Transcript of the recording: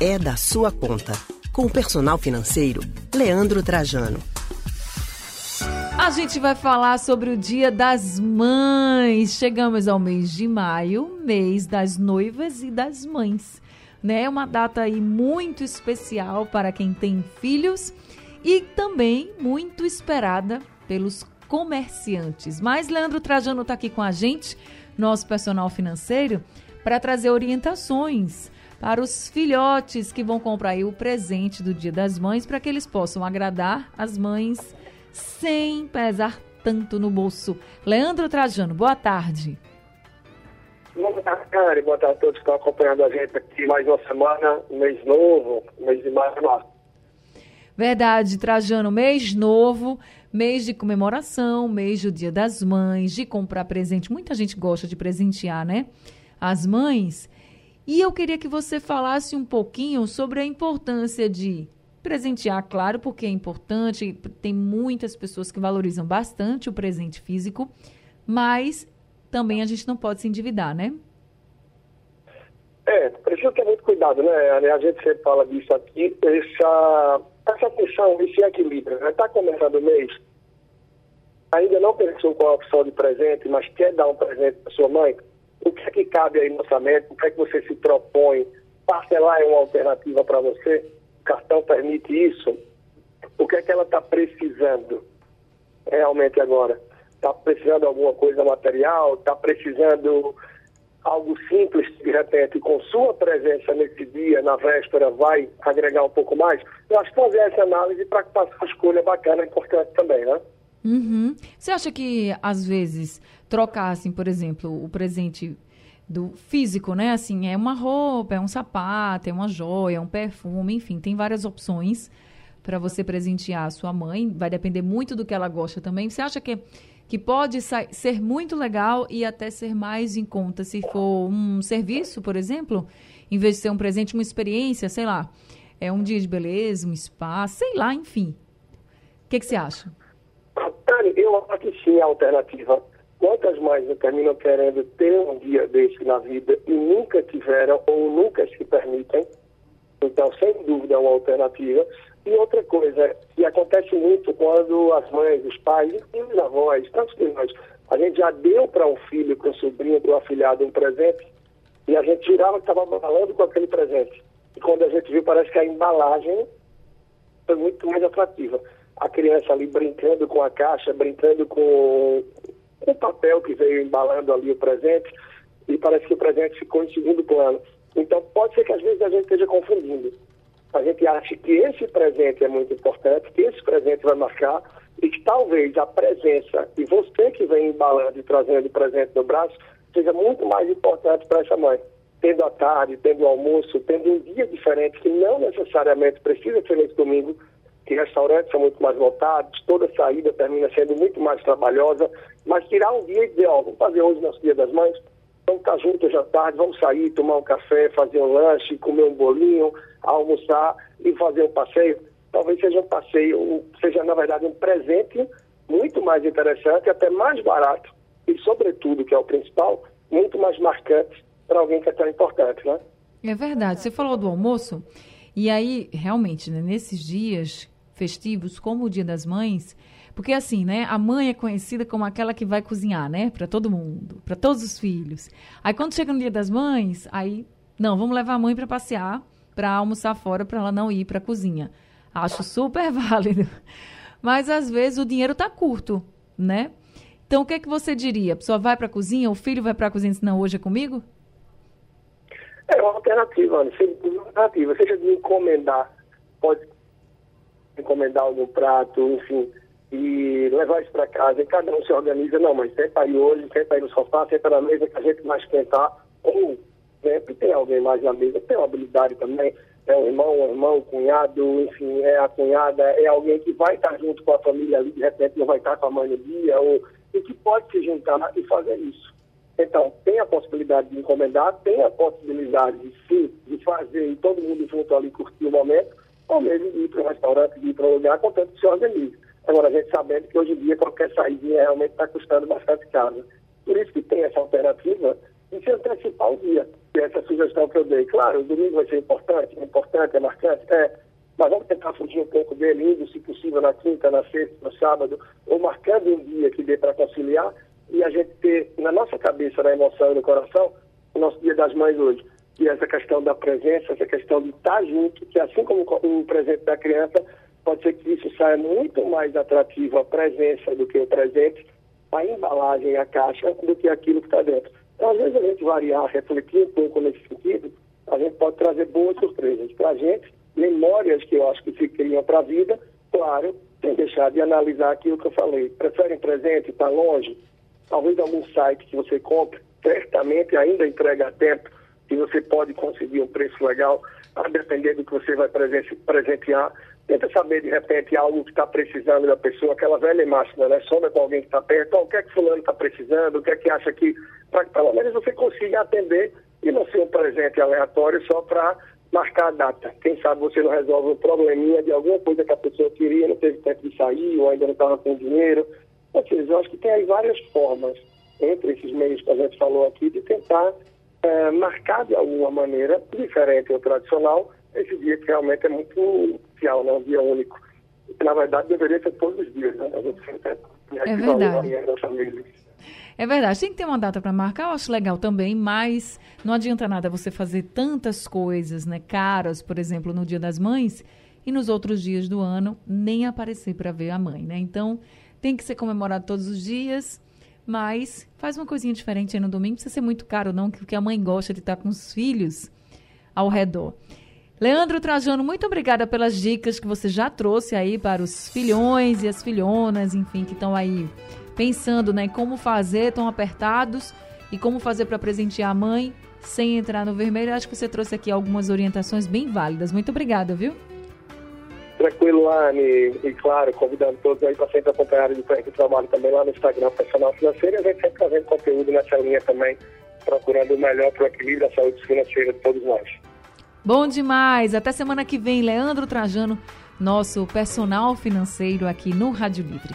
é da sua conta. Com o personal financeiro, Leandro Trajano. A gente vai falar sobre o Dia das Mães. Chegamos ao mês de maio, mês das noivas e das mães. Né? Uma data aí muito especial para quem tem filhos e também muito esperada pelos comerciantes. Mas Leandro Trajano está aqui com a gente, nosso personal financeiro, para trazer orientações para os filhotes que vão comprar aí o presente do Dia das Mães para que eles possam agradar as mães sem pesar tanto no bolso. Leandro Trajano, boa tarde. Boa tarde, Karen. Boa tarde a todos que estão acompanhando a gente aqui mais uma semana, mês novo, mês de maio. Verdade, Trajano, mês novo, mês de comemoração, mês do Dia das Mães, de comprar presente. Muita gente gosta de presentear, né? As mães. E eu queria que você falasse um pouquinho sobre a importância de Presentear, claro, porque é importante, tem muitas pessoas que valorizam bastante o presente físico, mas também a gente não pode se endividar, né? É, precisa ter muito cuidado, né? A gente sempre fala disso aqui, essa, essa questão, esse equilíbrio. Está né? Começando o mês, ainda não pensou qual a opção de presente, mas quer dar um presente para sua mãe, o que é que cabe aí no orçamento? O que é que você se propõe? Parcelar é uma alternativa para você? cartão permite isso, o que é que ela está precisando realmente agora? Está precisando alguma coisa material? Está precisando algo simples, de repente, com sua presença nesse dia, na véspera, vai agregar um pouco mais? Eu acho que fazer essa análise para fazer uma escolha bacana é importante também, né? Uhum. Você acha que, às vezes, trocassem, por exemplo, o presente do físico, né? Assim, é uma roupa, é um sapato, é uma joia, é um perfume, enfim, tem várias opções para você presentear a sua mãe. Vai depender muito do que ela gosta também. Você acha que que pode ser muito legal e até ser mais em conta se for um serviço, por exemplo, em vez de ser um presente, uma experiência, sei lá, é um dia de beleza, um spa, sei lá, enfim. O que, que você acha? Eu acho que sim, a alternativa Quantas mães terminam querendo ter um dia desse na vida e nunca tiveram ou nunca se permitem? Então, sem dúvida, é uma alternativa. E outra coisa, que acontece muito quando as mães, os pais, e os avós, tantos de nós, a gente já deu para um filho, para um sobrinho, para um afilhado um presente, e a gente girava que estava balando com aquele presente. E quando a gente viu, parece que a embalagem foi muito mais atrativa. A criança ali brincando com a caixa, brincando com o papel que veio embalando ali o presente e parece que o presente ficou em segundo plano. Então, pode ser que às vezes a gente esteja confundindo. A gente acha que esse presente é muito importante, que esse presente vai marcar e que talvez a presença e você que vem embalando e trazendo o presente no braço seja muito mais importante para essa mãe. Tendo a tarde, tendo o almoço, tendo um dia diferente que não necessariamente precisa ser nesse domingo, que restaurantes são muito mais lotados, toda saída termina sendo muito mais trabalhosa, mas tirar um dia e dizer, ó, vamos fazer hoje nosso Dia das Mães, vamos estar juntos já tarde, vamos sair, tomar um café, fazer um lanche, comer um bolinho, almoçar e fazer um passeio. Talvez seja um passeio, seja na verdade um presente muito mais interessante, até mais barato e, sobretudo, que é o principal, muito mais marcante para alguém que é tão importante, né? É verdade. Você falou do almoço, e aí, realmente, né, nesses dias festivos, como o Dia das Mães, porque assim, né? A mãe é conhecida como aquela que vai cozinhar, né? Para todo mundo, para todos os filhos. Aí quando chega no Dia das Mães, aí não, vamos levar a mãe para passear, para almoçar fora, para ela não ir para a cozinha. Acho super válido. Mas às vezes o dinheiro tá curto, né? Então o que é que você diria? A pessoa vai para a cozinha, o filho vai para a cozinha, senão hoje é comigo? É uma alternativa, Ana. Uma alternativa. Seja de encomendar, pode encomendar algum prato, enfim, e levar isso para casa. E cada um se organiza, não, mas senta aí hoje, senta aí no sofá, senta na mesa que a gente vai esquentar, ou sempre tem alguém mais na mesa, tem uma habilidade também, é um irmão, um irmão, um cunhado, enfim, é a cunhada, é alguém que vai estar junto com a família ali, de repente não vai estar com a mãe no dia, ou, e que pode se juntar e fazer isso. Então, tem a possibilidade de encomendar, tem a possibilidade de sim, de fazer e todo mundo junto ali curtir o momento, ou mesmo ir para um restaurante, ir para um lugar, contanto que se organize. Agora, a gente sabendo que hoje em dia qualquer saída realmente está custando bastante caro. Por isso que tem essa alternativa de se antecipar o dia. E essa sugestão que eu dei. Claro, o domingo vai ser importante, é importante, é marcante, é. Mas vamos tentar fugir um pouco dele, indo, se possível, na quinta, na sexta, no sábado, ou marcando um dia que dê para conciliar e a gente ter na nossa cabeça, na emoção e no coração, o nosso Dia das Mães hoje. E essa questão da presença, essa questão de estar junto, que assim como o presente da criança, pode ser que isso saia muito mais atrativo a presença do que o presente, a embalagem, a caixa, do que aquilo que está dentro. Então, às vezes, a gente variar, refletir um pouco nesse sentido, a gente pode trazer boas surpresas para a gente, memórias que eu acho que ficariam para a vida, claro, sem deixar de analisar aquilo que eu falei. Preferem presente, está longe? Talvez algum site que você compre, certamente ainda entrega a tempo e você pode conseguir um preço legal, a depender do que você vai presentear. Tenta saber, de repente, algo que está precisando da pessoa, aquela velha máxima, né? Soma com alguém que está perto, o que é que fulano está precisando, o que é que acha que, para que pelo menos você consiga atender e não ser um presente aleatório só para marcar a data. Quem sabe você não resolve um probleminha de alguma coisa que a pessoa queria, não teve tempo de sair, ou ainda não estava com dinheiro. Ou seja, eu acho que tem aí várias formas, entre esses meios que a gente falou aqui, de tentar é, marcar de alguma maneira, diferente ou tradicional, esse dia que realmente é muito especial, né? um dia único. Na verdade, deveria ser todos os dias, né? A gente sempre é verdade. É verdade, tem que ter uma data para marcar, eu acho legal também, mas não adianta nada você fazer tantas coisas, né, caras, por exemplo, no Dia das Mães, e nos outros dias do ano nem aparecer para ver a mãe, né? Então, tem que ser comemorado todos os dias, mas faz uma coisinha diferente aí no domingo, não precisa ser muito caro não, porque a mãe gosta de estar com os filhos ao redor. Leandro Trajano, muito obrigada pelas dicas que você já trouxe aí para os filhões e as filhonas, enfim, que estão aí pensando né, como fazer, estão apertados e como fazer para presentear a mãe sem entrar no vermelho. Acho que você trouxe aqui algumas orientações bem válidas. Muito obrigada, viu? Tranquilo, Anne. E claro, convidando todos aí para sempre acompanharem o trabalho também lá no Instagram Personal Financeiro. A gente sempre fazendo conteúdo nessa linha também, procurando o melhor para o equilíbrio da saúde financeira de todos nós. Bom demais! Até semana que vem, Leandro Trajano, nosso personal financeiro aqui no Rádio Livre.